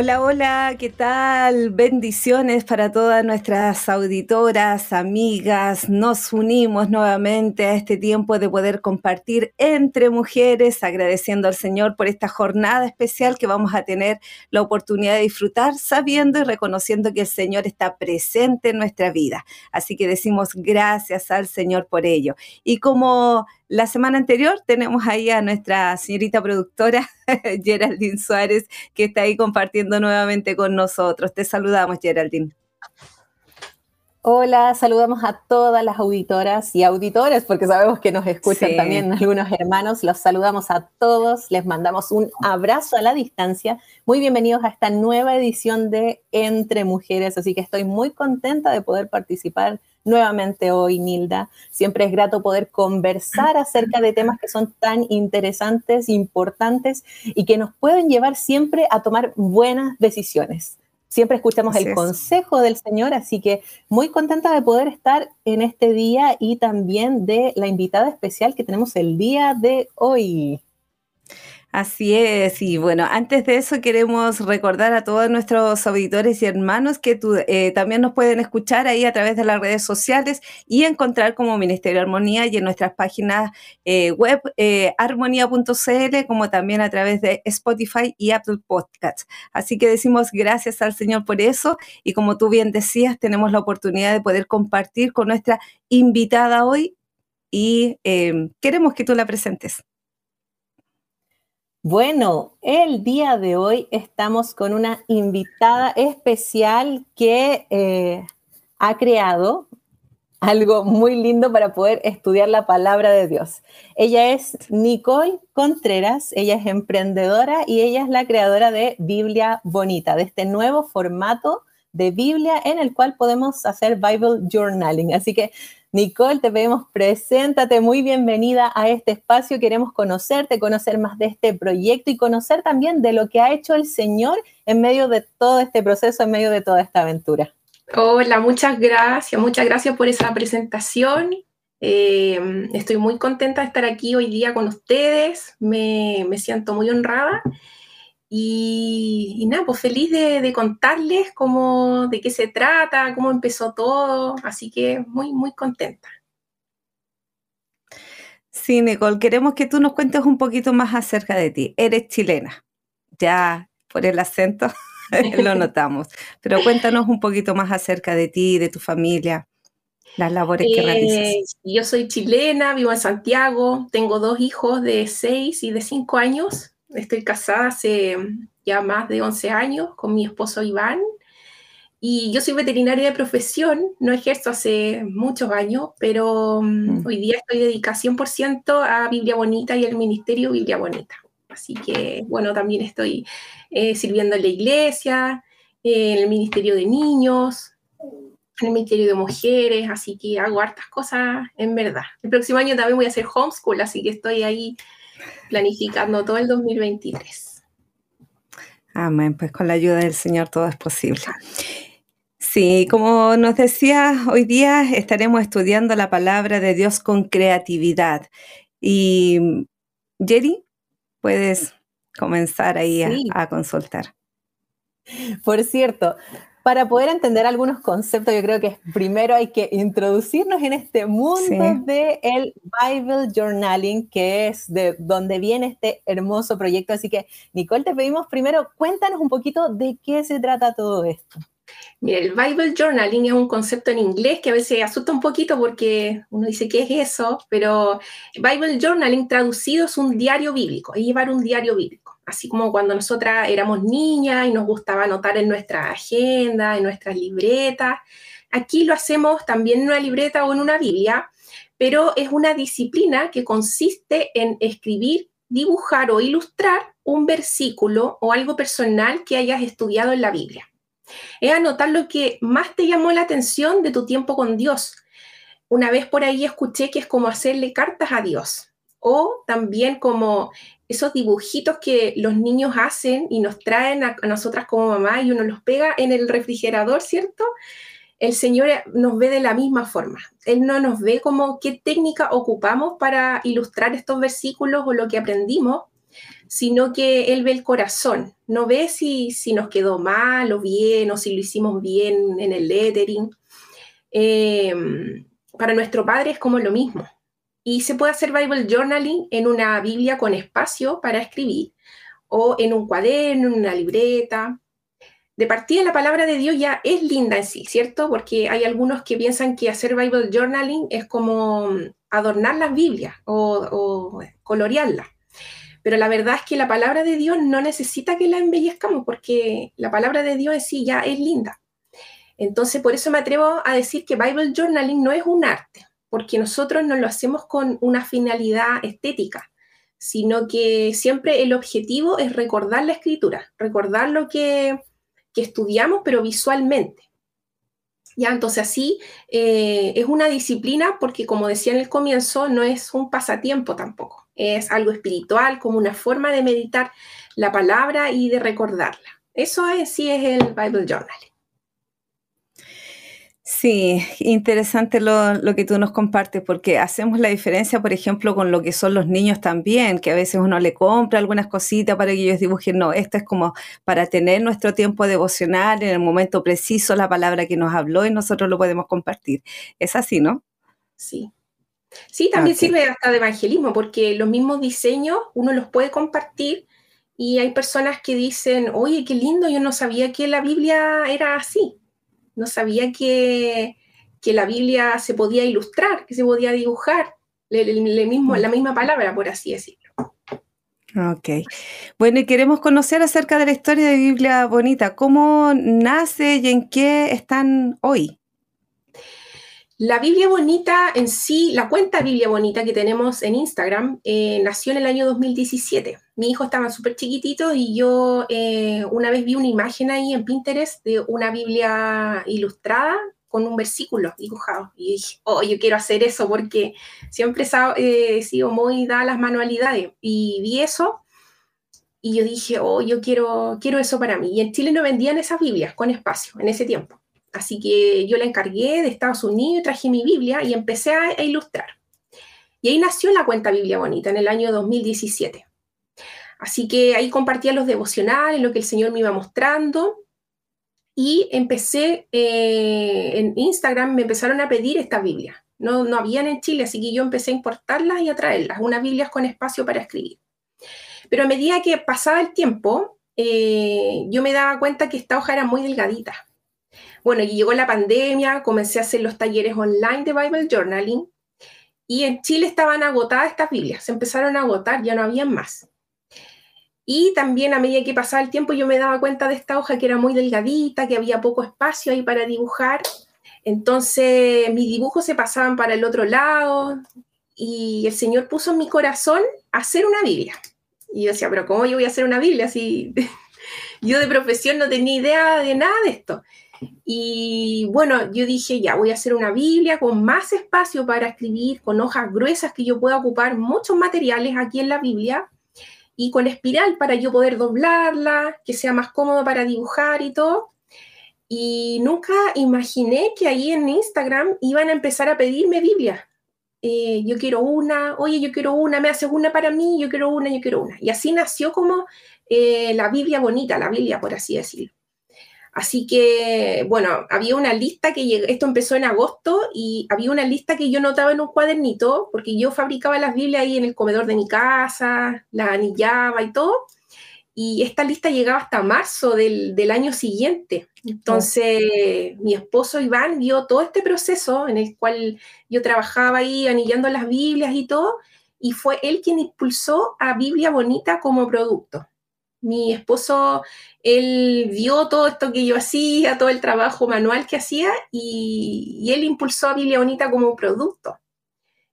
Hola, hola, ¿qué tal? Bendiciones para todas nuestras auditoras, amigas. Nos unimos nuevamente a este tiempo de poder compartir entre mujeres, agradeciendo al Señor por esta jornada especial que vamos a tener la oportunidad de disfrutar, sabiendo y reconociendo que el Señor está presente en nuestra vida. Así que decimos gracias al Señor por ello. Y como la semana anterior tenemos ahí a nuestra señorita productora Geraldine Suárez, que está ahí compartiendo nuevamente con nosotros. Te saludamos, Geraldine. Hola, saludamos a todas las auditoras y auditores, porque sabemos que nos escuchan también algunos hermanos. Los saludamos a todos, les mandamos un abrazo a la distancia. Muy bienvenidos a esta nueva edición de Entre Mujeres, así que estoy muy contenta de poder participar nuevamente hoy, Nilda. Siempre es grato poder conversar acerca de temas que son tan interesantes, importantes y que nos pueden llevar siempre a tomar buenas decisiones. Siempre escuchamos el consejo del Señor, así que muy contenta de poder estar en este día y también de la invitada especial que tenemos el día de hoy. Así es, y bueno, antes de eso queremos recordar a todos nuestros auditores y hermanos que eh, también nos pueden escuchar ahí a través de las redes sociales y encontrar como Ministerio Armonía y en nuestras páginas eh, web eh, armonía.cl como también a través de Spotify y Apple Podcasts. Así que decimos gracias al Señor por eso y como tú bien decías, tenemos la oportunidad de poder compartir con nuestra invitada hoy y queremos que tú la presentes. Bueno, el día de hoy estamos con una invitada especial que eh, ha creado algo muy lindo para poder estudiar la palabra de Dios. Ella es Nicole Contreras, ella es emprendedora y ella es la creadora de Biblia Bonita, de este nuevo formato de Biblia en el cual podemos hacer Bible Journaling. Así que Nicole, te pedimos, preséntate, muy bienvenida a este espacio. Queremos conocerte, conocer más de este proyecto y conocer también de lo que ha hecho el Señor en medio de todo este proceso, en medio de toda esta aventura. Hola, muchas gracias, muchas gracias por esa presentación. Eh, estoy muy contenta de estar aquí hoy día con ustedes, me, me siento muy honrada y, nada, pues feliz de, contarles cómo, de qué se trata, cómo empezó todo, así que muy, muy contenta. Sí, Nicole, queremos que tú nos cuentes un poquito más acerca de ti. Eres chilena, ya por el acento lo notamos, pero cuéntanos un poquito más acerca de ti, de tu familia, las labores que realizas. Eh, yo soy chilena, vivo en Santiago, tengo dos hijos de seis y de cinco años Estoy casada hace ya más de 11 años con mi esposo Iván y yo soy veterinaria de profesión, no ejerzo hace muchos años, pero mm, mm. hoy día estoy dedicada 100% a Biblia Bonita y al Ministerio Biblia Bonita. Así que, bueno, también estoy eh, sirviendo en la iglesia, en el Ministerio de Niños, en el Ministerio de Mujeres, así que hago hartas cosas en verdad. El próximo año también voy a hacer homeschool, así que estoy ahí planificando todo el 2023. Amén, pues con la ayuda del Señor todo es posible. Sí, como nos decía, hoy día estaremos estudiando la palabra de Dios con creatividad. Y Jerry, puedes comenzar ahí a consultar. Por cierto, para poder entender algunos conceptos, yo creo que primero hay que introducirnos en este mundo de el Bible Journaling, que es de donde viene este hermoso proyecto. Así que, Nicole, te pedimos primero, cuéntanos un poquito de qué se trata todo esto. Mira, el Bible Journaling es un concepto en inglés que a veces asusta un poquito porque uno dice, ¿qué es eso? Pero Bible Journaling traducido es un diario bíblico, es llevar un diario bíblico así como cuando nosotras éramos niñas y nos gustaba anotar en nuestra agenda, en nuestras libretas. Aquí lo hacemos también en una libreta o en una Biblia, pero es una disciplina que consiste en escribir, dibujar o ilustrar un versículo o algo personal que hayas estudiado en la Biblia. Es anotar lo que más te llamó la atención de tu tiempo con Dios, una vez por ahí escuché que es como hacerle cartas a Dios o también como esos dibujitos que los niños hacen y nos traen a, nosotras como mamá y uno los pega en el refrigerador, ¿cierto? El Señor nos ve de la misma forma. Él no nos ve como qué técnica ocupamos para ilustrar estos versículos o lo que aprendimos, sino que Él ve el corazón. No ve si, si nos quedó mal o bien o si lo hicimos bien en el lettering. Eh, para nuestro Padre es como lo mismo. Y se puede hacer Bible Journaling en una Biblia con espacio para escribir, o en un cuaderno, en una libreta. De partida, la palabra de Dios ya es linda en sí, ¿cierto? Porque hay algunos que piensan que hacer Bible Journaling es como adornar las Biblias o, o colorearlas. Pero la verdad es que la palabra de Dios no necesita que la embellezcamos porque la palabra de Dios en sí ya es linda. Entonces, por eso me atrevo a decir que Bible Journaling no es un arte, porque nosotros no lo hacemos con una finalidad estética, sino que siempre el objetivo es recordar la escritura, recordar lo que, estudiamos, pero visualmente. Ya, entonces así eh, es una disciplina porque como decía en el comienzo, no es un pasatiempo tampoco, es algo espiritual, como una forma de meditar la palabra y de recordarla. Eso es, sí es el Bible Journal. Sí, interesante lo, que tú nos compartes, porque hacemos la diferencia, por ejemplo, con lo que son los niños también, que a veces uno le compra algunas cositas para que ellos dibujen. No, esto es como para tener nuestro tiempo devocional en el momento preciso, la palabra que nos habló y nosotros lo podemos compartir. Es así, ¿no? Sí. Sí, también sirve hasta de evangelismo, porque los mismos diseños uno los puede compartir y hay personas que dicen, oye, qué lindo, yo no sabía que la Biblia era así no sabía que, la Biblia se podía ilustrar, que se podía dibujar, la misma palabra, por así decirlo. Ok. Bueno, y queremos conocer acerca de la historia de Biblia Bonita. ¿Cómo nace y en qué están hoy? La Biblia Bonita en sí, la cuenta Biblia Bonita que tenemos en Instagram, eh, nació en el año 2017. Mi hijo estaba súper chiquitito y yo eh, una vez vi una imagen ahí en Pinterest de una Biblia ilustrada con un versículo dibujado. Y dije, oh, yo quiero hacer eso porque siempre he sido muy dada a las manualidades. Y vi eso y yo dije, oh, yo quiero, quiero eso para mí. Y en Chile no vendían esas Biblias con espacio en ese tiempo. Así que yo la encargué de Estados Unidos, traje mi Biblia y empecé a, ilustrar. Y ahí nació la cuenta Biblia Bonita en el año 2017. Así que ahí compartía los devocionales, lo que el Señor me iba mostrando. Y empecé eh, en Instagram, me empezaron a pedir estas Biblias. No, no habían en Chile, así que yo empecé a importarlas y a traerlas, unas Biblias con espacio para escribir. Pero a medida que pasaba el tiempo, eh, yo me daba cuenta que esta hoja era muy delgadita. Bueno, y llegó la pandemia, comencé a hacer los talleres online de Bible Journaling y en Chile estaban agotadas estas Biblias, se empezaron a agotar, ya no habían más. Y también a medida que pasaba el tiempo yo me daba cuenta de esta hoja que era muy delgadita, que había poco espacio ahí para dibujar. Entonces mis dibujos se pasaban para el otro lado y el Señor puso en mi corazón hacer una Biblia. Y yo decía, pero ¿cómo yo voy a hacer una Biblia si yo de profesión no tenía idea de nada de esto? Y bueno, yo dije, ya voy a hacer una Biblia con más espacio para escribir, con hojas gruesas que yo pueda ocupar muchos materiales aquí en la Biblia y con espiral para yo poder doblarla, que sea más cómodo para dibujar y todo. Y nunca imaginé que ahí en Instagram iban a empezar a pedirme Biblia. Eh, yo quiero una, oye, yo quiero una, me haces una para mí, yo quiero una, yo quiero una. Y así nació como eh, la Biblia bonita, la Biblia, por así decirlo. Así que, bueno, había una lista que esto empezó en agosto y había una lista que yo notaba en un cuadernito, porque yo fabricaba las Biblias ahí en el comedor de mi casa, la anillaba y todo. Y esta lista llegaba hasta marzo del, año siguiente. Entonces, mi esposo Iván vio todo este proceso en el cual yo trabajaba ahí anillando las Biblias y todo, y fue él quien impulsó a Biblia Bonita como producto. Mi esposo, él vio todo esto que yo hacía, todo el trabajo manual que hacía y, él impulsó a Biblia Bonita como producto.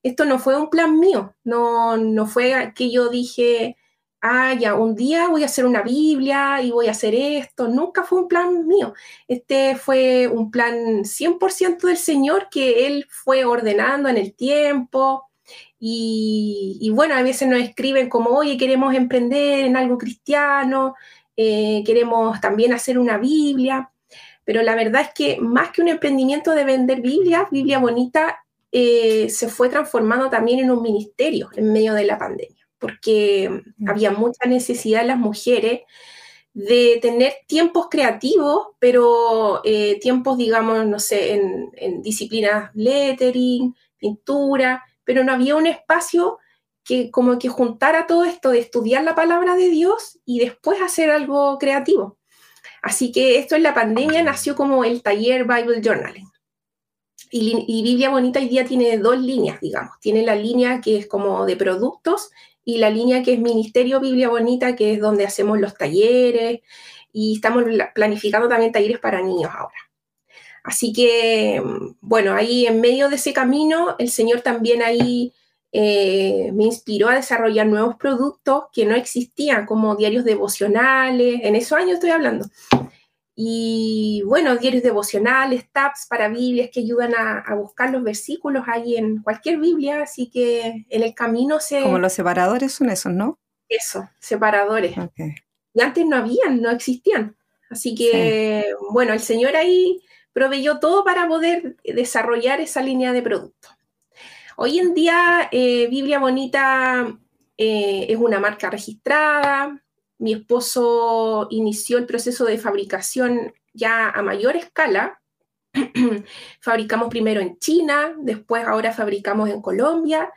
Esto no fue un plan mío, no, no fue que yo dije, ah, ya, un día voy a hacer una Biblia y voy a hacer esto. Nunca fue un plan mío. Este fue un plan 100% del Señor que Él fue ordenando en el tiempo. Y, bueno, a veces nos escriben como, oye, queremos emprender en algo cristiano, eh, queremos también hacer una Biblia. Pero la verdad es que más que un emprendimiento de vender Biblia, Biblia Bonita eh, se fue transformando también en un ministerio en medio de la pandemia, porque mm. había mucha necesidad en las mujeres de tener tiempos creativos, pero eh, tiempos, digamos, no sé, en, en, disciplinas lettering, pintura, pero no había un espacio que como que juntara todo esto de estudiar la palabra de Dios y después hacer algo creativo. Así que esto en la pandemia nació como el taller Bible Journaling. Y, Biblia Bonita hoy día tiene dos líneas, digamos. Tiene la línea que es como de productos y la línea que es Ministerio Biblia Bonita, que es donde hacemos los talleres y estamos planificando también talleres para niños ahora. Así que, bueno, ahí en medio de ese camino, el Señor también ahí eh, me inspiró a desarrollar nuevos productos que no existían, como diarios devocionales, en esos años estoy hablando. Y bueno, diarios devocionales, tabs para Biblias que ayudan a, buscar los versículos ahí en cualquier Biblia, así que en el camino se... Como los separadores son esos, ¿no? Eso, separadores. Y antes no habían, no existían. Así que, bueno, el Señor ahí proveyó todo para poder desarrollar esa línea de productos. Hoy en día, eh, Biblia Bonita eh, es una marca registrada. Mi esposo inició el proceso de fabricación ya a mayor escala. fabricamos primero en China, después ahora fabricamos en Colombia.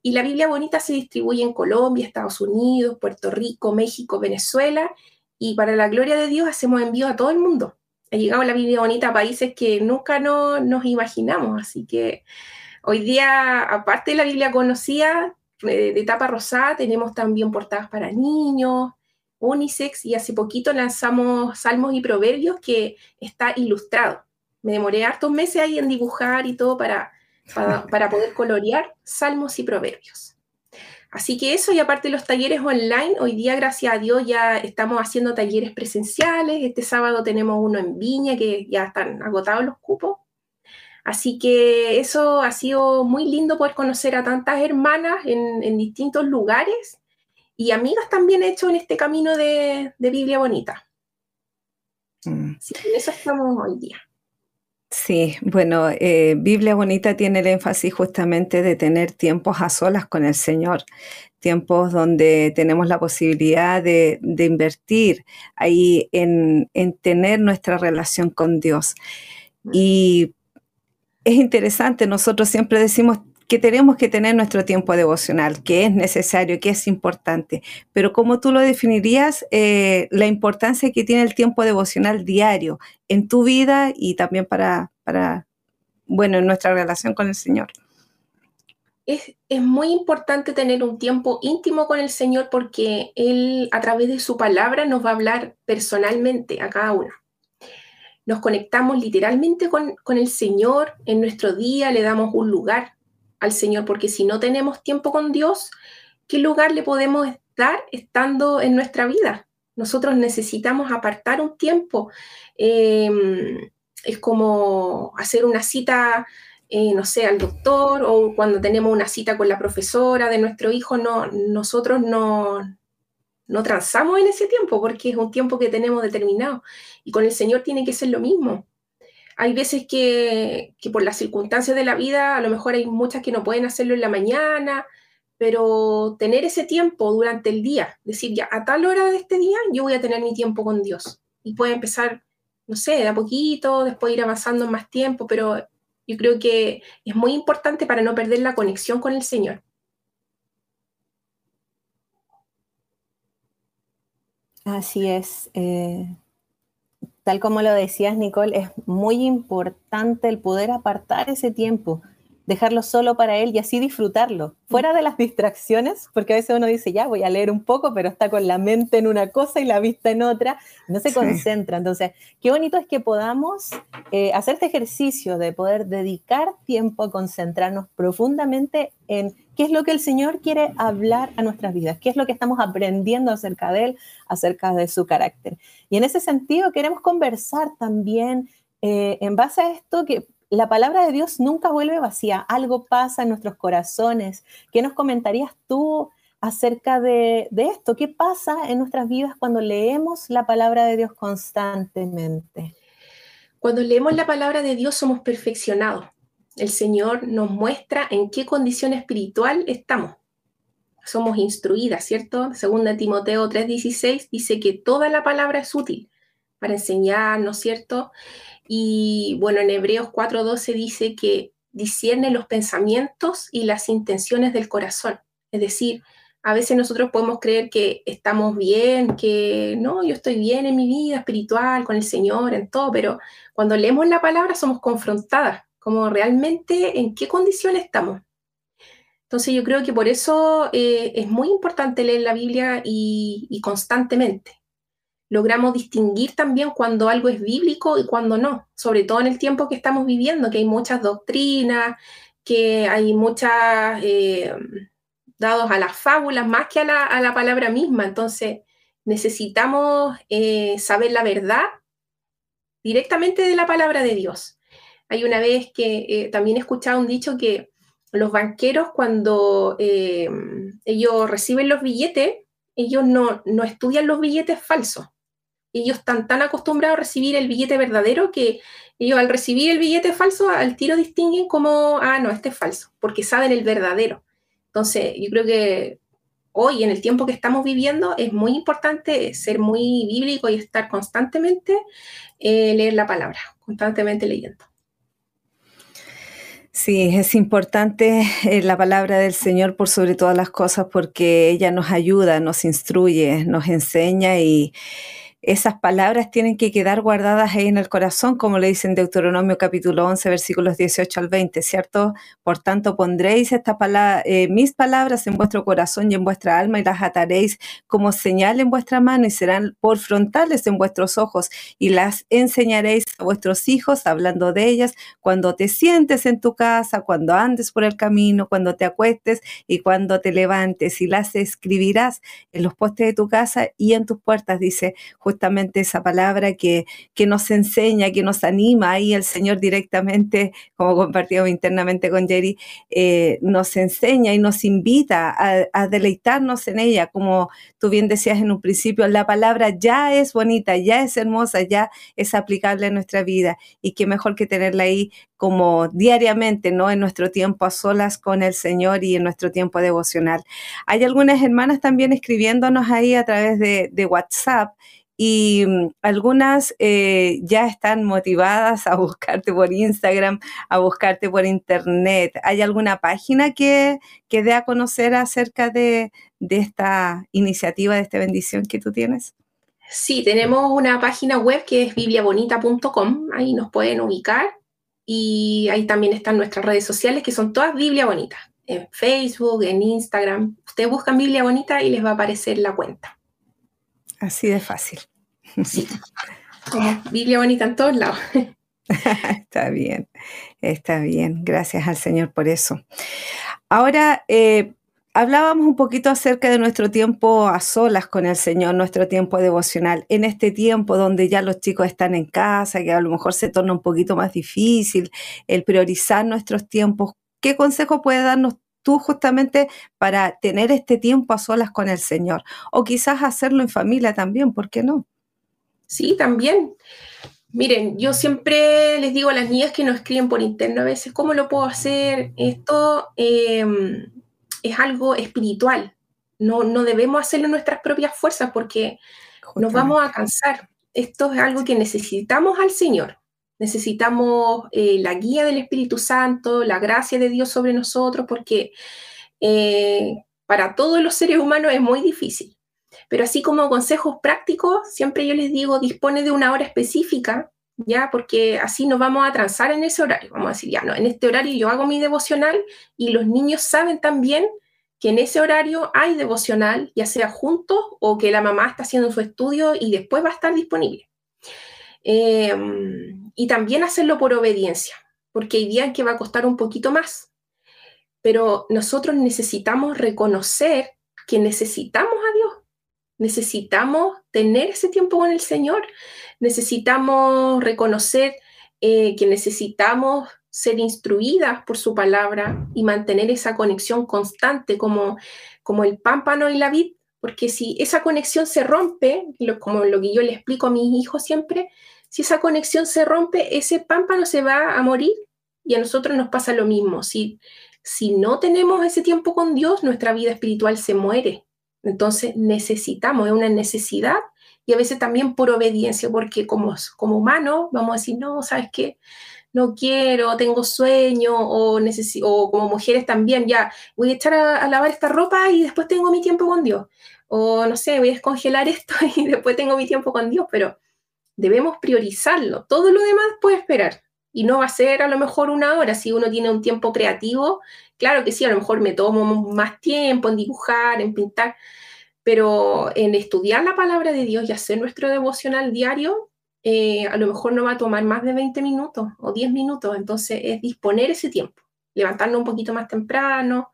Y la Biblia Bonita se distribuye en Colombia, Estados Unidos, Puerto Rico, México, Venezuela. Y para la gloria de Dios hacemos envío a todo el mundo. Ha llegado la Biblia Bonita a países que nunca no, nos imaginamos. Así que Hoy día, aparte de la Biblia conocida, eh, de tapa rosada, tenemos también portadas para niños, unisex, y hace poquito lanzamos Salmos y Proverbios que está ilustrado. Me demoré hartos meses ahí en dibujar y todo para, para, poder colorear Salmos y Proverbios. Así que eso, y aparte de los talleres online, hoy día, gracias a Dios, ya estamos haciendo talleres presenciales. Este sábado tenemos uno en Viña, que ya están agotados los cupos. Así que eso ha sido muy lindo poder conocer a tantas hermanas en, distintos lugares y amigas también he hecho en este camino de, Biblia Bonita. Mm. En eso estamos hoy día. Sí, bueno, eh, Biblia Bonita tiene el énfasis justamente de tener tiempos a solas con el Señor, tiempos donde tenemos la posibilidad de, invertir ahí en, en, tener nuestra relación con Dios. Y es interesante, nosotros siempre decimos que tenemos que tener nuestro tiempo devocional, que es necesario, que es importante, pero como tú lo definirías, eh, la importancia que tiene el tiempo devocional diario en tu vida y también para, para bueno, en nuestra relación con el Señor. Es, es, muy importante tener un tiempo íntimo con el Señor porque Él a través de su palabra nos va a hablar personalmente a cada uno nos conectamos literalmente con, el Señor en nuestro día, le damos un lugar al Señor, porque si no tenemos tiempo con Dios, ¿qué lugar le podemos dar estando en nuestra vida? Nosotros necesitamos apartar un tiempo. Em, es como hacer una cita, eh, no sé, al doctor o cuando tenemos una cita con la profesora de nuestro hijo, no, nosotros no, no transamos en ese tiempo porque es un tiempo que tenemos determinado. Y con el Señor tiene que ser lo mismo. Hay veces que, por las circunstancias de la vida, a lo mejor hay muchas que no pueden hacerlo en la mañana, pero tener ese tiempo durante el día, decir ya a tal hora de este día yo voy a tener mi tiempo con Dios. Y puede empezar, no sé, de a poquito, después ir avanzando más tiempo, pero yo creo que es muy importante para no perder la conexión con el Señor. Así es. Eh, tal como lo decías, Nicole, es muy importante el poder apartar ese tiempo, dejarlo solo para él y así disfrutarlo, fuera de las distracciones, porque a veces uno dice, ya voy a leer un poco, pero está con la mente en una cosa y la vista en otra, no se concentra. Entonces, qué bonito es que podamos eh, hacer este ejercicio de poder dedicar tiempo a concentrarnos profundamente en qué es lo que el Señor quiere hablar a nuestras vidas, qué es lo que estamos aprendiendo acerca de Él, acerca de su carácter. Y en ese sentido queremos conversar también eh, en base a esto que la palabra de Dios nunca vuelve vacía, algo pasa en nuestros corazones. ¿Qué nos comentarías tú acerca de, esto? ¿Qué pasa en nuestras vidas cuando leemos la palabra de Dios constantemente? Cuando leemos la palabra de Dios somos perfeccionados. El Señor nos muestra en qué condición espiritual estamos. Somos instruidas, ¿cierto? Segunda Timoteo 3:16 dice que toda la palabra es útil para enseñarnos, ¿cierto? Y bueno, en Hebreos 4:12 dice que discierne los pensamientos y las intenciones del corazón. Es decir, a veces nosotros podemos creer que estamos bien, que no, yo estoy bien en mi vida espiritual, con el Señor, en todo, pero cuando leemos la palabra somos confrontadas, como realmente en qué condición estamos. Entonces yo creo que por eso eh, es muy importante leer la Biblia y constantemente logramos distinguir también cuando algo es bíblico y cuando no, sobre todo en el tiempo que estamos viviendo, que hay muchas doctrinas, que hay muchas eh, dados a las fábulas más que a la, palabra misma. Entonces, necesitamos eh, saber la verdad directamente de la palabra de Dios. Hay una vez que eh, también he escuchado un dicho que los banqueros cuando ellos reciben los billetes, ellos no, no estudian los billetes falsos, ellos están tan acostumbrados a recibir el billete verdadero que ellos al recibir el billete falso al tiro distinguen como, ah, no, este es falso, porque saben el verdadero. Entonces, yo creo que hoy, en el tiempo que estamos viviendo, es muy importante ser muy bíblico y estar constantemente, eh, leer la palabra, constantemente leyendo. Sí, es importante eh, la palabra del Señor por sobre todas las cosas porque ella nos ayuda, nos instruye, nos enseña y, esas palabras tienen que quedar guardadas ahí en el corazón, como le dice en Deuteronomio capítulo 11, versículos 18 al 20, ¿cierto? Por tanto, pondréis esta eh, mis palabras en vuestro corazón y en vuestra alma y las ataréis como señal en vuestra mano y serán por frontales en vuestros ojos y las enseñaréis a vuestros hijos, hablando de ellas, cuando te sientes en tu casa, cuando andes por el camino, cuando te acuestes y cuando te levantes y las escribirás en los postes de tu casa y en tus puertas, dice justamente esa palabra que, que nos enseña, que nos anima. Ahí el Señor directamente, como compartíamos internamente con Jerry, eh, nos enseña y nos invita a, deleitarnos en ella. Como tú bien decías en un principio, la palabra ya es bonita, ya es hermosa, ya es aplicable en nuestra vida. Y qué mejor que tenerla ahí como diariamente, ¿no? En nuestro tiempo a solas con el Señor y en nuestro tiempo devocional. Hay algunas hermanas también escribiéndonos ahí a través de WhatsApp y mm, algunas eh, ya están motivadas a buscarte por Instagram, a buscarte por internet. ¿Hay alguna página que, que dé a conocer acerca de, esta iniciativa, de esta bendición que tú tienes? Sí, tenemos una página web que es bibliabonita.com, ahí nos pueden ubicar y ahí también están nuestras redes sociales que son todas Biblia Bonita, en Facebook, en Instagram. Ustedes buscan Biblia Bonita y les va a aparecer la cuenta. Así de fácil. Sí. Como Biblia bonita en todos lados. está bien, está bien. Gracias al Señor por eso. Ahora, eh, hablábamos un poquito acerca de nuestro tiempo a solas con el Señor, nuestro tiempo devocional. En este tiempo donde ya los chicos están en casa, que a lo mejor se torna un poquito más difícil el priorizar nuestros tiempos, ¿qué consejo puede darnos tú justamente para tener este tiempo a solas con el Señor? O quizás hacerlo en familia también, ¿por qué no? Sí, también. Miren, yo siempre les digo a las niñas que nos escriben por interno a veces, ¿cómo lo puedo hacer? Esto em, es algo espiritual. No, no debemos hacerlo en nuestras propias fuerzas porque nos vamos a cansar. Esto es algo que necesitamos al Señor. Necesitamos eh, la guía del Espíritu Santo, la gracia de Dios sobre nosotros, porque eh, para todos los seres humanos es muy difícil. Pero así como consejos prácticos, siempre yo les digo, dispone de una hora específica ya, porque así nos vamos a transar en ese horario. Vamos a decir, ya, no, en este horario yo hago mi devocional y los niños saben también que en ese horario hay devocional, ya sea juntos o que la mamá está haciendo su estudio y después va a estar disponible. Em, y también hacerlo por obediencia, porque hay días que va a costar un poquito más, pero nosotros necesitamos reconocer que necesitamos a Dios, necesitamos tener ese tiempo con el Señor, necesitamos reconocer eh, que necesitamos ser instruidas por su palabra y mantener esa conexión constante como, como el pámpano y la vid, porque si esa conexión se rompe, como lo que yo le explico a mis hijos siempre, si esa conexión se rompe, ese pámpano se va a morir y a nosotros nos pasa lo mismo. Si, si no tenemos ese tiempo con Dios, nuestra vida espiritual se muere. Entonces necesitamos, es una necesidad y a veces también por obediencia, porque como, como humanos vamos a decir, no, ¿sabes qué? No quiero, tengo sueño, o, o como mujeres también, ya, voy a echar a, lavar esta ropa y después tengo mi tiempo con Dios. O no sé, voy a descongelar esto y después tengo mi tiempo con Dios, pero debemos priorizarlo. Todo lo demás puede esperar. Y no va a ser a lo mejor una hora. Si uno tiene un tiempo creativo, claro que sí, a lo mejor me tomo más tiempo en dibujar, en pintar, pero en estudiar la palabra de Dios y hacer nuestro devocional diario, eh, a lo mejor no va a tomar más de 20 minutos o 10 minutos, entonces es disponer ese tiempo, levantarnos un poquito más temprano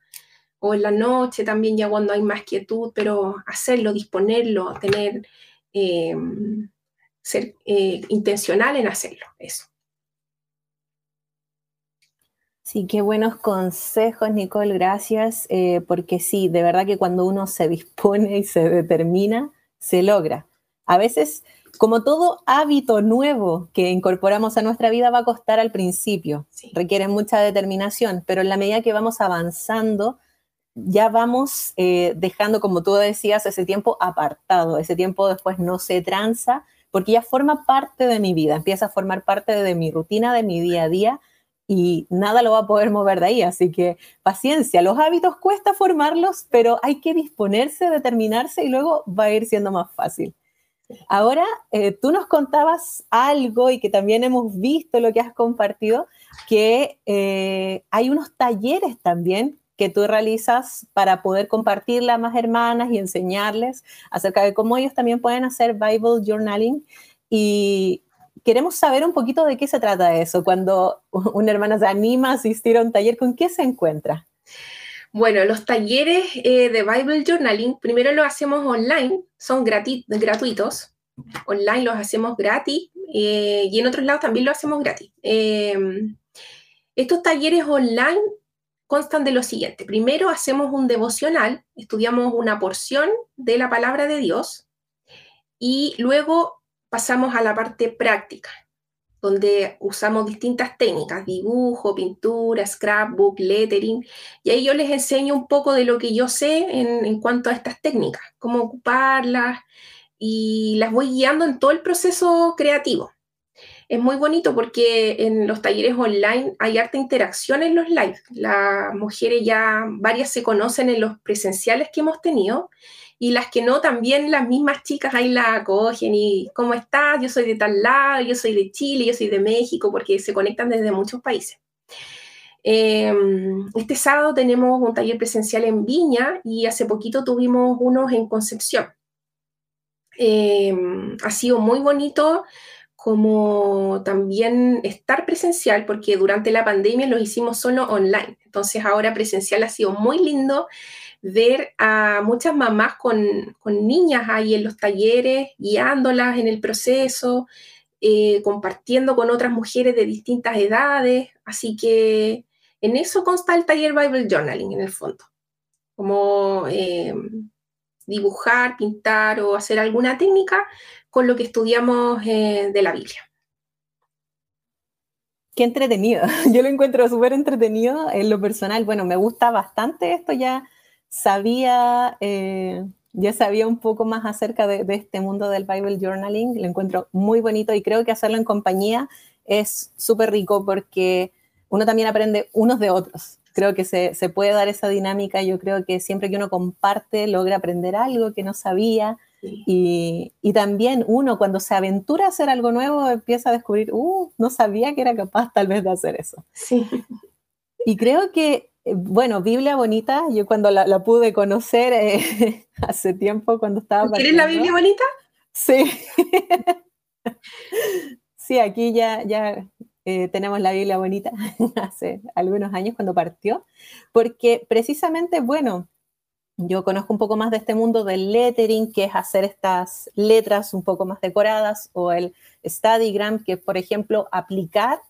o en la noche también ya cuando hay más quietud, pero hacerlo, disponerlo, tener, eh, ser eh, intencional en hacerlo, eso. Sí, qué buenos consejos, Nicole, gracias, porque sí, de verdad que cuando uno se dispone y se determina, se logra. A veces como todo hábito nuevo que incorporamos a nuestra vida va a costar al principio, requiere mucha determinación, pero en la medida que vamos avanzando, ya vamos eh, dejando, como tú decías, ese tiempo apartado, ese tiempo después no se tranza, porque ya forma parte de mi vida, empieza a formar parte de mi rutina, de mi día a día, y nada lo va a poder mover de ahí. Así que paciencia, los hábitos cuesta formarlos, pero hay que disponerse, determinarse y luego va a ir siendo más fácil. Ahora, eh, tú nos contabas algo y que también hemos visto lo que has compartido, que eh, hay unos talleres también que tú realizas para poder compartirla a más hermanas y enseñarles acerca de cómo ellos también pueden hacer Bible Journaling. Y queremos saber un poquito de qué se trata eso, cuando una hermana se anima a asistir a un taller, ¿con qué se encuentra? Bueno, los talleres eh, de Bible Journaling, primero los hacemos online, son gratuitos. Online los hacemos gratis eh, y en otros lados también lo hacemos gratis. Em, estos talleres online constan de lo siguiente. Primero hacemos un devocional, estudiamos una porción de la palabra de Dios y luego pasamos a la parte práctica donde usamos distintas técnicas, dibujo, pintura, scrapbook, lettering, y ahí yo les enseño un poco de lo que yo sé en, cuanto a estas técnicas, cómo ocuparlas, y las voy guiando en todo el proceso creativo. Es muy bonito porque en los talleres online hay harta interacción en los lives. Las mujeres ya, varias se conocen en los presenciales que hemos tenido y las que no, también las mismas chicas ahí la acogen y ¿cómo estás? Yo soy de tal lado, yo soy de Chile, yo soy de México, porque se conectan desde muchos países. Em, este sábado tenemos un taller presencial en Viña y hace poquito tuvimos unos en Concepción. Em, ha sido muy bonito como también estar presencial, porque durante la pandemia lo hicimos solo online. Entonces ahora presencial ha sido muy lindo ver a muchas mamás con, niñas ahí en los talleres, guiándolas en el proceso, eh, compartiendo con otras mujeres de distintas edades. Así que en eso consta el taller Bible Journaling, en el fondo. Como eh, dibujar, pintar o hacer alguna técnica con lo que estudiamos eh, de la Biblia. Qué entretenido. Yo lo encuentro súper entretenido en lo personal. Bueno, me gusta bastante esto ya sabía, eh, ya sabía un poco más acerca de, este mundo del Bible Journaling, lo encuentro muy bonito y creo que hacerlo en compañía es súper rico porque uno también aprende unos de otros. Creo que se, se, puede dar esa dinámica, yo creo que siempre que uno comparte logra aprender algo que no sabía Y, también uno cuando se aventura a hacer algo nuevo empieza a descubrir, uh, no sabía que era capaz tal vez de hacer eso. Sí. Y creo que, bueno, Biblia Bonita, yo cuando la, pude conocer eh, hace tiempo cuando estaba... ¿Quieres la Biblia Bonita? Sí. sí, aquí ya, ya eh, tenemos la Biblia Bonita hace algunos años cuando partió, porque precisamente, bueno, yo conozco un poco más de este mundo del lettering, que es hacer estas letras un poco más decoradas, o el studygram, que por ejemplo aplicar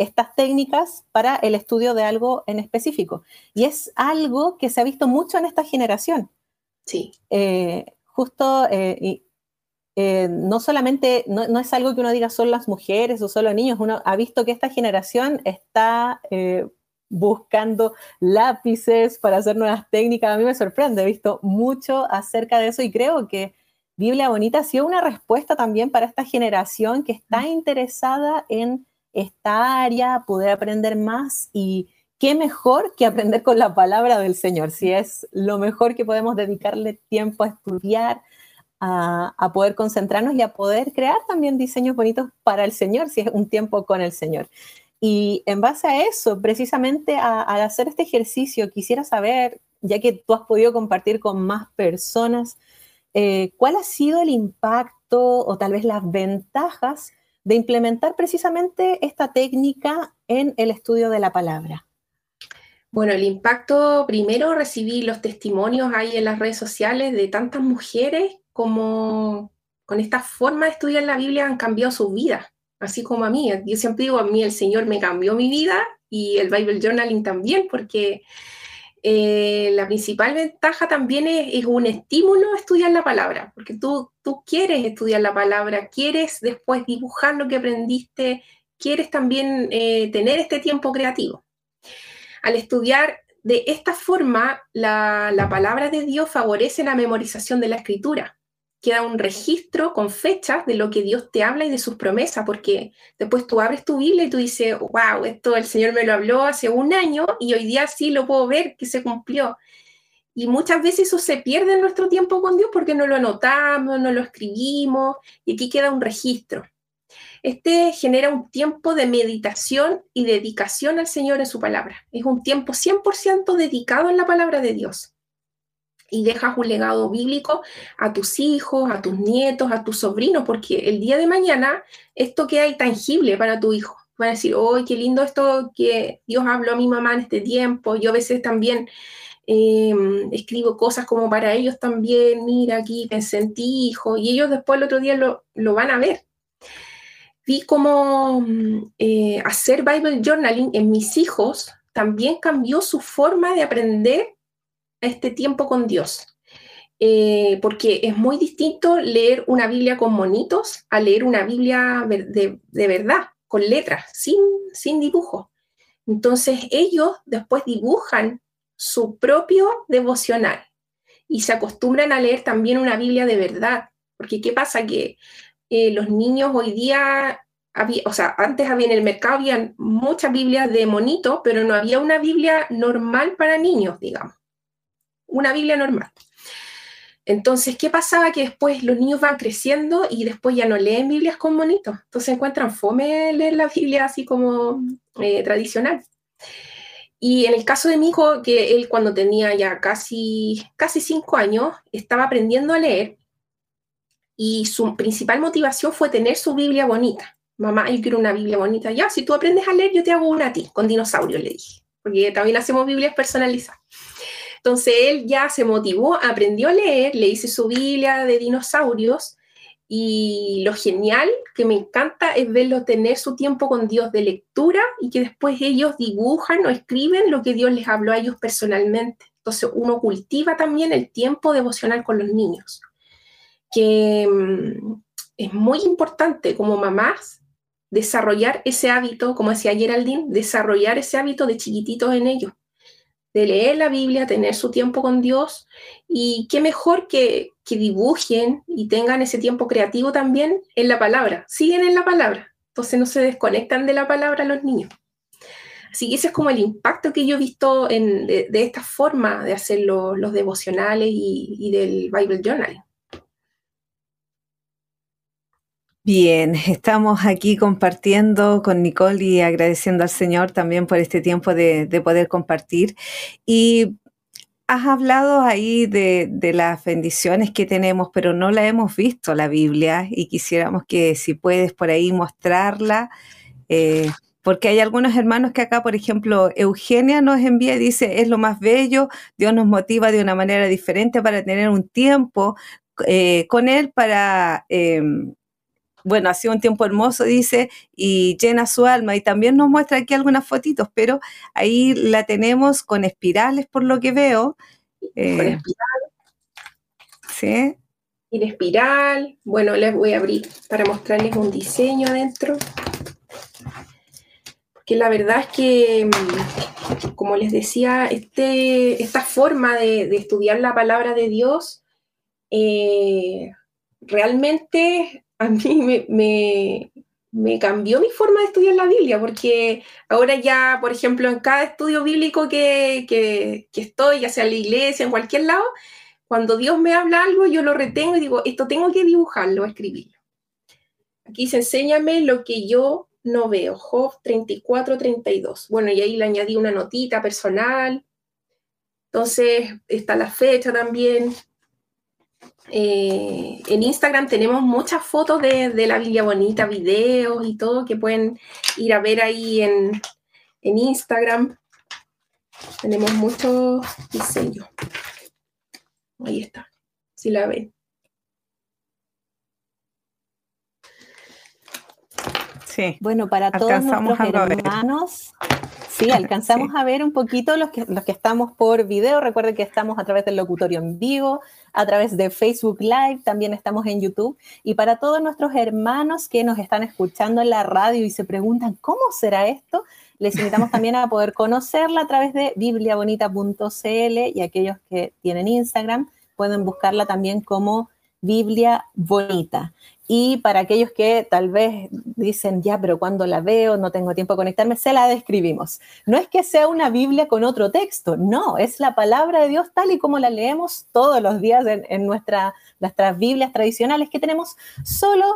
estas técnicas para el estudio de algo en específico. Y es algo que se ha visto mucho en esta generación. Sí. Eh, justo, eh, eh, no solamente, no, no, es algo que uno diga solo las mujeres o solo niños, uno ha visto que esta generación está buscando lápices para hacer nuevas técnicas. A mí me sorprende, he visto mucho acerca de eso y creo que Biblia Bonita ha sido una respuesta también para esta generación que está mm. interesada en esta área, poder aprender más y qué mejor que aprender con la palabra del Señor, si es lo mejor que podemos dedicarle tiempo a estudiar, a, poder concentrarnos y a poder crear también diseños bonitos para el Señor, si es un tiempo con el Señor. Y en base a eso, precisamente al hacer este ejercicio, quisiera saber, ya que tú has podido compartir con más personas, eh, ¿cuál ha sido el impacto o tal vez las ventajas de implementar precisamente esta técnica en el estudio de la palabra? Bueno, el impacto, primero recibí los testimonios ahí en las redes sociales de tantas mujeres como con esta forma de estudiar la Biblia han cambiado su vida así como a mí. Yo siempre digo, a mí el Señor me cambió mi vida y el Bible Journaling también, porque eh, la principal ventaja también es, un estímulo estudiar la palabra, porque tú, tú quieres estudiar la palabra, quieres después dibujar lo que aprendiste, quieres también eh, tener este tiempo creativo. Al estudiar de esta forma, la, la palabra de Dios favorece la memorización de la escritura queda un registro con fechas de lo que Dios te habla y de sus promesas, porque después tú abres tu Biblia y tú dices, wow, esto el Señor me lo habló hace un año y hoy día sí lo puedo ver que se cumplió. Y muchas veces eso se pierde en nuestro tiempo con Dios porque no lo anotamos, no lo escribimos y aquí queda un registro. Este genera un tiempo de meditación y dedicación al Señor en su palabra. Es un tiempo 100% dedicado en la palabra de Dios y dejas un legado bíblico a tus hijos, a tus nietos, a tus sobrinos, porque el día de mañana esto queda intangible para tu hijo. Van a decir, ¡ay, qué lindo esto que Dios habló a mi mamá en este tiempo! Yo a veces también em, escribo cosas como para ellos también, mira aquí, pensé en ti, hijo, y ellos después el otro día lo, van a ver. Vi cómo eh, hacer Bible Journaling en mis hijos también cambió su forma de aprender este tiempo con Dios. Eh, porque es muy distinto leer una Biblia con monitos a leer una Biblia de, verdad, con letras, sin, sin dibujo. Entonces ellos después dibujan su propio devocional y se acostumbran a leer también una Biblia de verdad. Porque ¿qué pasa? Que eh, los niños hoy día, o sea, antes había en el mercado, había muchas Biblias de monito, pero no había una Biblia normal para niños, digamos una Biblia normal. Entonces, ¿qué pasaba? Que después los niños van creciendo y después ya no leen Biblias con monitos. Entonces encuentran fome leer la Biblia así como eh, tradicional. Y en el caso de mi hijo, que él cuando tenía ya casi, casi cinco años, estaba aprendiendo a leer y su principal motivación fue tener su Biblia bonita. Mamá, yo quiero una Biblia bonita. Ya, si tú aprendes a leer, yo te hago una a ti, con dinosaurios, le dije. Porque también hacemos Biblias personalizadas. Entonces él ya se motivó, aprendió a leer, le hice su Biblia de dinosaurios y lo genial que me encanta es verlo tener su tiempo con Dios de lectura y que después ellos dibujan o escriben lo que Dios les habló a ellos personalmente. Entonces uno cultiva también el tiempo devocional con los niños, que mm, es muy importante como mamás desarrollar ese hábito, como decía Geraldine, desarrollar ese hábito de chiquititos en ellos de leer la Biblia, tener su tiempo con Dios y qué mejor que, que dibujen y tengan ese tiempo creativo también en la palabra, siguen en la palabra, entonces no se desconectan de la palabra los niños. Así que ese es como el impacto que yo he visto en, de, esta forma de hacer los devocionales y, y, del Bible Journal. Bien, estamos aquí compartiendo con Nicole y agradeciendo al Señor también por este tiempo de, poder compartir. Y has hablado ahí de, las bendiciones que tenemos, pero no la hemos visto la Biblia y quisiéramos que si puedes por ahí mostrarla. Eh, porque hay algunos hermanos que acá, por ejemplo, Eugenia nos envía y dice, es lo más bello, Dios nos motiva de una manera diferente para tener un tiempo eh, con Él para em, bueno, ha sido un tiempo hermoso, dice, y llena su alma. Y también nos muestra aquí algunas fotitos, pero ahí la tenemos con espirales, por lo que veo. con eh, espiral. Sí. Y espiral. Bueno, les voy a abrir para mostrarles un diseño adentro. Porque la verdad es que, mm, como les decía, este, esta forma de, estudiar la palabra de Dios eh, realmente a mí me, cambió mi forma de estudiar la Biblia, porque ahora ya, por ejemplo, en cada estudio bíblico que, estoy, ya sea en la iglesia, en cualquier lado, cuando Dios me habla algo, yo lo retengo y digo, esto tengo que dibujarlo, escribirlo. Aquí se enséñame lo que yo no veo, Job 34, 32. Bueno, y ahí le añadí una notita personal. Entonces está la fecha también, eh, en Instagram tenemos muchas fotos de, la Biblia Bonita, videos y todo que pueden ir a ver ahí en, Instagram. Tenemos muchos diseños. Ahí está, si la ven. Sí. Bueno, para todos nuestros hermanos, Sí, alcanzamos a ver un poquito los que, los que estamos por video. Recuerden que estamos a través del locutorio en vivo, a través de Facebook Live, también estamos en YouTube. Y para todos nuestros hermanos que nos están escuchando en la radio y se preguntan, ¿cómo será esto? Les invitamos también a poder conocerla a través de bibliabonita.cl y aquellos que tienen Instagram pueden buscarla también como Biblia Bonita. Y para aquellos que tal vez dicen, ya, pero cuando la veo, no tengo tiempo de conectarme, se la describimos. No es que sea una Biblia con otro texto, no, es la palabra de Dios tal y como la leemos todos los días en, nuestra, nuestras Biblias tradicionales que tenemos, solo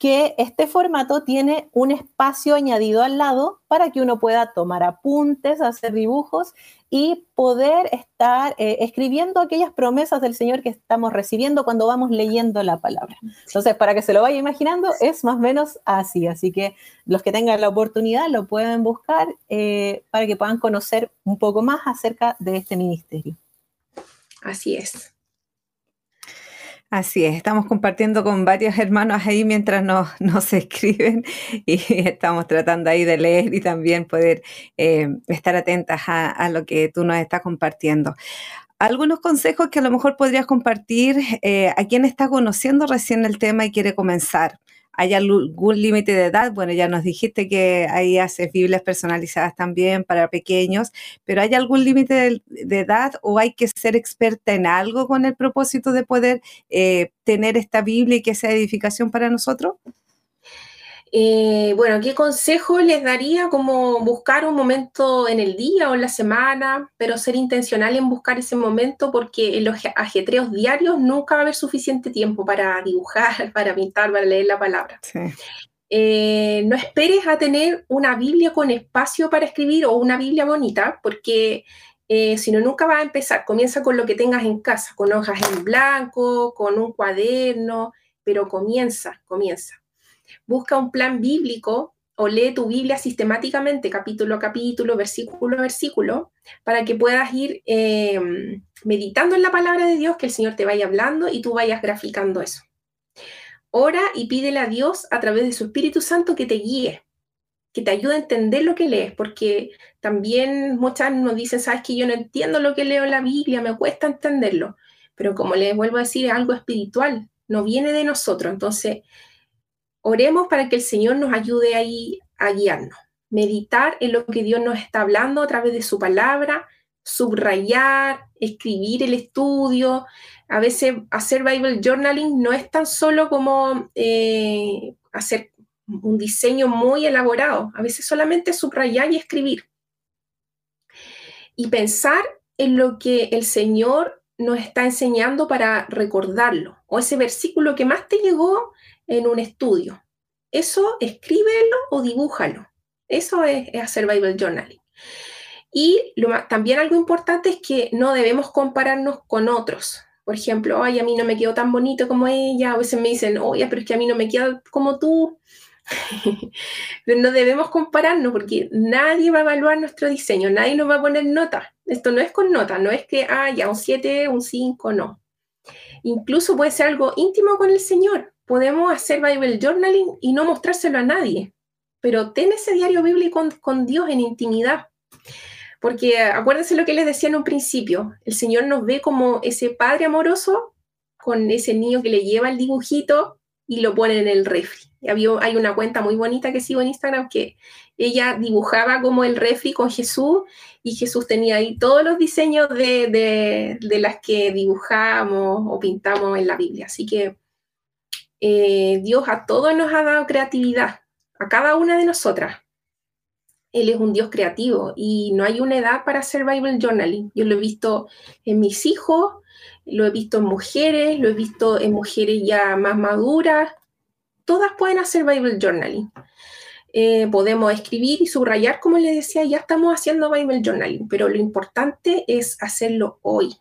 que este formato tiene un espacio añadido al lado para que uno pueda tomar apuntes, hacer dibujos y poder estar eh, escribiendo aquellas promesas del Señor que estamos recibiendo cuando vamos leyendo la palabra. Entonces, para que se lo vaya imaginando, es más o menos así. Así que los que tengan la oportunidad lo pueden buscar eh, para que puedan conocer un poco más acerca de este ministerio. Así es. Así es, estamos compartiendo con varios hermanos ahí mientras nos, nos escriben y estamos tratando ahí de leer y también poder eh, estar atentas a, lo que tú nos estás compartiendo. Algunos consejos que a lo mejor podrías compartir eh, a quien está conociendo recién el tema y quiere comenzar. ¿Hay algún límite de edad? Bueno, ya nos dijiste que ahí haces Biblias personalizadas también para pequeños, pero ¿hay algún límite de, edad o hay que ser experta en algo con el propósito de poder eh, tener esta Biblia y que sea edificación para nosotros? Eh, bueno, ¿qué consejo les daría? Como buscar un momento en el día o en la semana, pero ser intencional en buscar ese momento porque en los ajetreos diarios nunca va a haber suficiente tiempo para dibujar, para pintar, para leer la palabra. Eh, no esperes a tener una Biblia con espacio para escribir o una Biblia bonita, porque eh, si no, nunca va a empezar. Comienza con lo que tengas en casa, con hojas en blanco, con un cuaderno, pero comienza, comienza busca un plan bíblico o lee tu Biblia sistemáticamente, capítulo a capítulo, versículo a versículo, para que puedas ir em, meditando en la palabra de Dios, que el Señor te vaya hablando y tú vayas graficando eso. Ora y pídele a Dios a través de su Espíritu Santo que te guíe, que te ayude a entender lo que lees, porque también muchas nos dicen, sabes que yo no entiendo lo que leo en la Biblia, me cuesta entenderlo, pero como les vuelvo a decir, es algo espiritual, no viene de nosotros, entonces Oremos para que el Señor nos ayude ahí a guiarnos, meditar en lo que Dios nos está hablando a través de su palabra, subrayar, escribir el estudio. A veces hacer Bible Journaling no es tan solo como eh, hacer un diseño muy elaborado, a veces solamente subrayar y escribir. Y pensar en lo que el Señor nos está enseñando para recordarlo, o ese versículo que más te llegó en un estudio. eso escríbelo o dibújalo. Eso es, hacer Bible Journaling. Y también algo importante es que no debemos compararnos con otros. Por ejemplo, ay, a mí no me quedó tan bonito como ella. A veces me dicen, oye, pero es que a mí no me queda como tú. no debemos compararnos porque nadie va a evaluar nuestro diseño, nadie nos va a poner nota. Esto no es con nota, no es que, ah, ya un 7, un 5, no. Incluso puede ser algo íntimo con el Señor. Podemos hacer Bible Journaling y no mostrárselo a nadie, pero ten ese diario bíblico con, Dios en intimidad. Porque acuérdense lo que les decía en un principio, el Señor nos ve como ese padre amoroso con ese niño que le lleva el dibujito y lo pone en el refri. Había, hay una cuenta muy bonita que sigo en Instagram que ella dibujaba como el refri con Jesús y Jesús tenía ahí todos los diseños de, las que dibujamos o pintamos en la Biblia. Así que eh, Dios a todos nos ha dado creatividad, a cada una de nosotras. Él es un Dios creativo y no hay una edad para hacer Bible Journaling. Yo lo he visto en mis hijos, lo he visto en mujeres, lo he visto en mujeres ya más maduras. Todas pueden hacer Bible Journaling. Eh, podemos escribir y subrayar, como les decía, ya estamos haciendo Bible Journaling, pero lo importante es hacerlo hoy.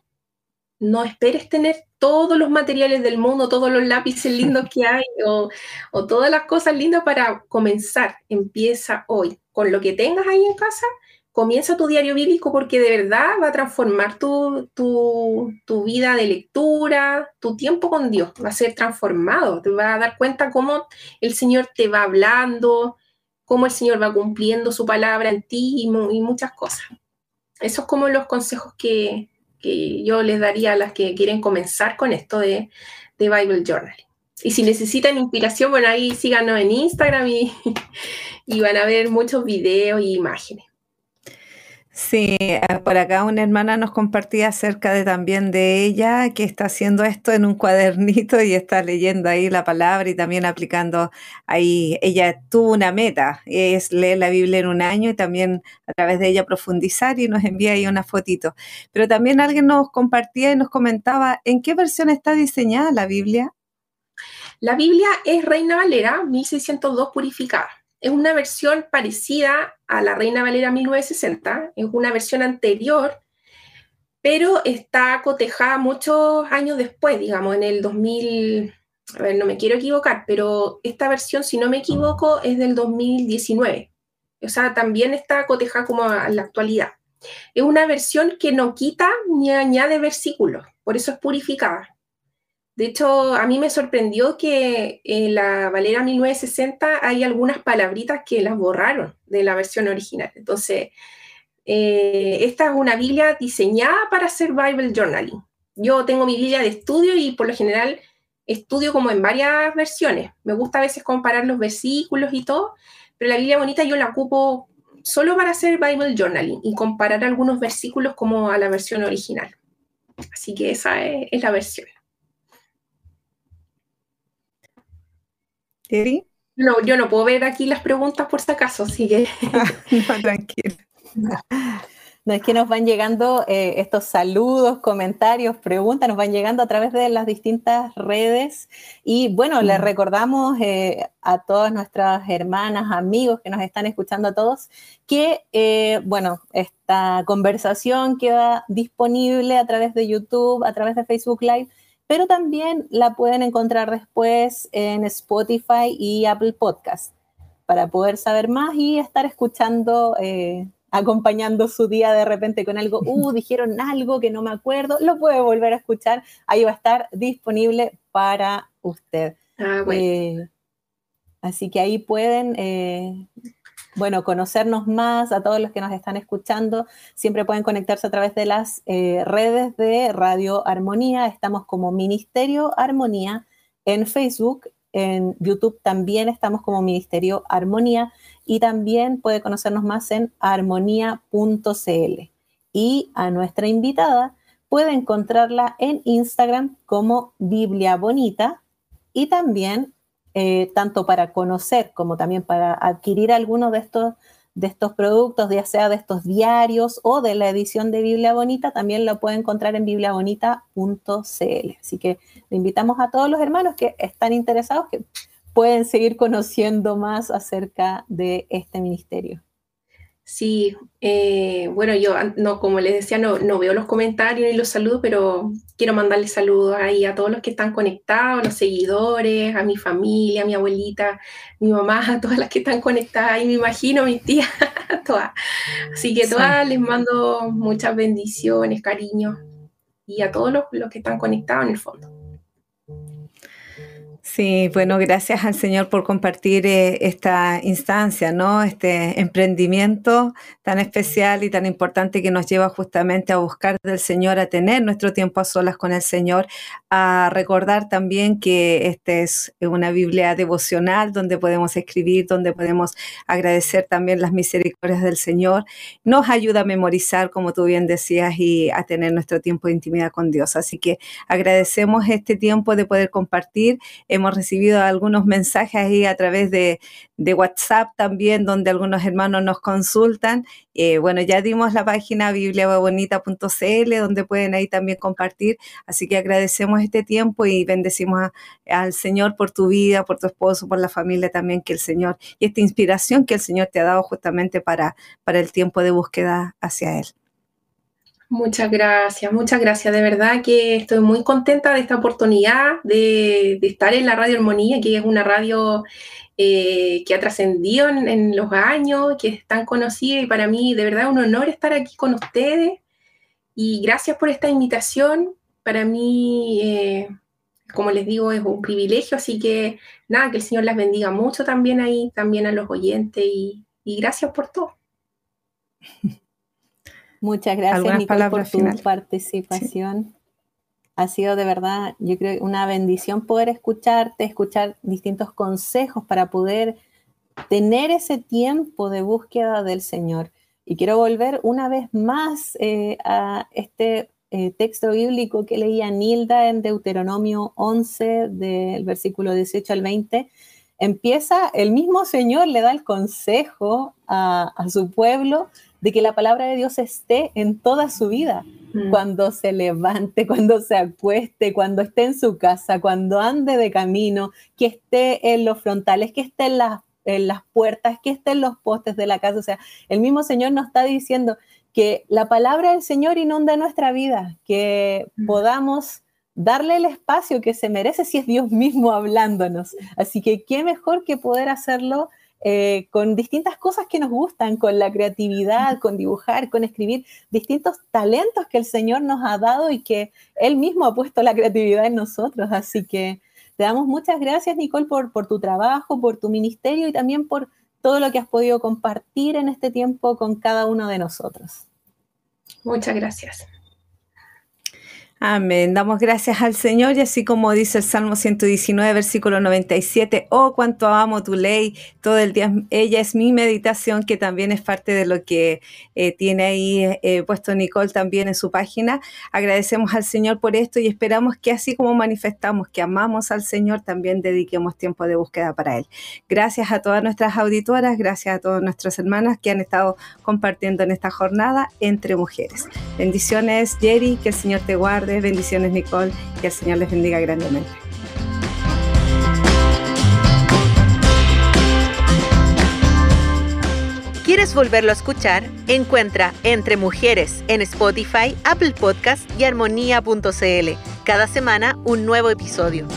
No esperes tener todos los materiales del mundo, todos los lápices lindos que hay o, o todas las cosas lindas para comenzar. Empieza hoy. Con lo que tengas ahí en casa, comienza tu diario bíblico porque de verdad va a transformar tu, vida de lectura, tu tiempo con Dios, va a ser transformado, te vas a dar cuenta cómo el Señor te va hablando, cómo el Señor va cumpliendo su palabra en ti y, muchas cosas. Esos son como los consejos que, yo les daría a las que quieren comenzar con esto de, de Bible Journal. Y si necesitan inspiración, bueno, ahí síganos en Instagram y, y van a ver muchos videos y imágenes. Sí, eh, por acá una hermana nos compartía acerca de también de ella que está haciendo esto en un cuadernito y está leyendo ahí la palabra y también aplicando ahí. Ella tuvo una meta, es leer la Biblia en un año y también a través de ella profundizar y nos envía ahí una fotito. Pero también alguien nos compartía y nos comentaba en qué versión está diseñada la Biblia. La Biblia es Reina Valera 1602 purificada. Es una versión parecida a la Reina Valera 1960, es una versión anterior, pero está cotejada muchos años después, digamos, en el 2000, a ver, no me quiero equivocar, pero esta versión, si no me equivoco, es del 2019. O sea, también está cotejada como a la actualidad. Es una versión que no quita ni añade versículos, por eso es purificada. De hecho, a mí me sorprendió que en la Valera 1960 hay algunas palabritas que las borraron de la versión original. Entonces, eh, esta es una Biblia diseñada para hacer Bible Journaling. Yo tengo mi Biblia de estudio y por lo general estudio como en varias versiones. Me gusta a veces comparar los versículos y todo, pero la Biblia bonita yo la ocupo solo para hacer Bible Journaling y comparar algunos versículos como a la versión original. Así que esa es la versión. No, yo no puedo ver aquí las preguntas por si acaso, así que. no, tranquilo. No es que nos van llegando eh, estos saludos, comentarios, preguntas, nos van llegando a través de las distintas redes. Y bueno, les recordamos eh, a todas nuestras hermanas, amigos que nos están escuchando a todos, que eh, bueno, esta conversación queda disponible a través de YouTube, a través de Facebook Live pero también la pueden encontrar después en Spotify y Apple Podcast para poder saber más y estar escuchando, eh, acompañando su día de repente con algo, uh, dijeron algo que no me acuerdo, lo puede volver a escuchar, ahí va a estar disponible para usted. Ah, eh, así que ahí pueden eh, bueno, conocernos más a todos los que nos están escuchando. Siempre pueden conectarse a través de las eh, redes de Radio Armonía. Estamos como Ministerio Armonía en Facebook. En YouTube también estamos como Ministerio Armonía y también puede conocernos más en armonía.cl. Y a nuestra invitada puede encontrarla en Instagram como Biblia Bonita y también eh, tanto para conocer como también para adquirir algunos de estos, de estos productos, ya sea de estos diarios o de la edición de Biblia Bonita, también lo puede encontrar en bibliabonita.cl. Así que le invitamos a todos los hermanos que están interesados que pueden seguir conociendo más acerca de este ministerio. Sí, eh, bueno, yo no, como les decía, no, no, veo los comentarios ni los saludos, pero quiero mandarle saludos ahí a todos los que están conectados, los seguidores, a mi familia, a mi abuelita, mi mamá, a todas las que están conectadas y me imagino mis tías, todas. Así que todas les mando muchas bendiciones, cariño y a todos los que están conectados en el fondo. Sí, bueno, gracias al Señor por compartir eh, esta instancia, ¿no? Este emprendimiento tan especial y tan importante que nos lleva justamente a buscar del Señor, a tener nuestro tiempo a solas con el Señor, a recordar también que esta es una Biblia devocional donde podemos escribir, donde podemos agradecer también las misericordias del Señor. Nos ayuda a memorizar, como tú bien decías, y a tener nuestro tiempo de intimidad con Dios. Así que agradecemos este tiempo de poder compartir hemos recibido algunos mensajes ahí a través de, WhatsApp también, donde algunos hermanos nos consultan. Eh, bueno, ya dimos la página bibliabonita.cl, donde pueden ahí también compartir. Así que agradecemos este tiempo y bendecimos al Señor por tu vida, por tu esposo, por la familia también, que el Señor, y esta inspiración que el Señor te ha dado justamente para, para el tiempo de búsqueda hacia Él. Muchas gracias, muchas gracias. De verdad que estoy muy contenta de esta oportunidad de, estar en la Radio Armonía, que es una radio eh, que ha trascendido en, los años, que es tan conocida y para mí de verdad un honor estar aquí con ustedes. Y gracias por esta invitación. Para mí, eh, como les digo, es un privilegio, así que nada, que el Señor las bendiga mucho también ahí, también a los oyentes y, y gracias por todo. Muchas gracias, Nicole, por tu participación. Ha sido de verdad, yo creo, una bendición poder escucharte, escuchar distintos consejos para poder tener ese tiempo de búsqueda del Señor. Y quiero volver una vez más eh, a este eh, texto bíblico que leía Nilda en Deuteronomio 11, del versículo 18 al 20. Empieza, el mismo Señor le da el consejo a, a su pueblo de que la palabra de Dios esté en toda su vida, mm. cuando se levante, cuando se acueste, cuando esté en su casa, cuando ande de camino, que esté en los frontales, que esté en las, en las puertas, que esté en los postes de la casa. O sea, el mismo Señor nos está diciendo que la palabra del Señor inunda nuestra vida, que mm. podamos darle el espacio que se merece si es Dios mismo hablándonos. Así que qué mejor que poder hacerlo eh, con distintas cosas que nos gustan, con la creatividad, con dibujar, con escribir, distintos talentos que el Señor nos ha dado y que Él mismo ha puesto la creatividad en nosotros. Así que te damos muchas gracias, Nicole, por, por tu trabajo, por tu ministerio y también por todo lo que has podido compartir en este tiempo con cada uno de nosotros. Muchas gracias. Amén. Damos gracias al Señor y así como dice el Salmo 119, versículo 97, oh, cuánto amo tu ley, todo el día, ella es mi meditación, que también es parte de lo que eh, tiene ahí eh, puesto Nicole también en su página. Agradecemos al Señor por esto y esperamos que así como manifestamos que amamos al Señor, también dediquemos tiempo de búsqueda para Él. Gracias a todas nuestras auditoras, gracias a todas nuestras hermanas que han estado compartiendo en esta jornada entre mujeres. Bendiciones, Jerry, que el Señor te guarde Bendiciones, Nicole. Que el Señor les bendiga grandemente. ¿Quieres volverlo a escuchar? Encuentra Entre Mujeres en Spotify, Apple Podcast y armonía.cl. Cada semana un nuevo episodio.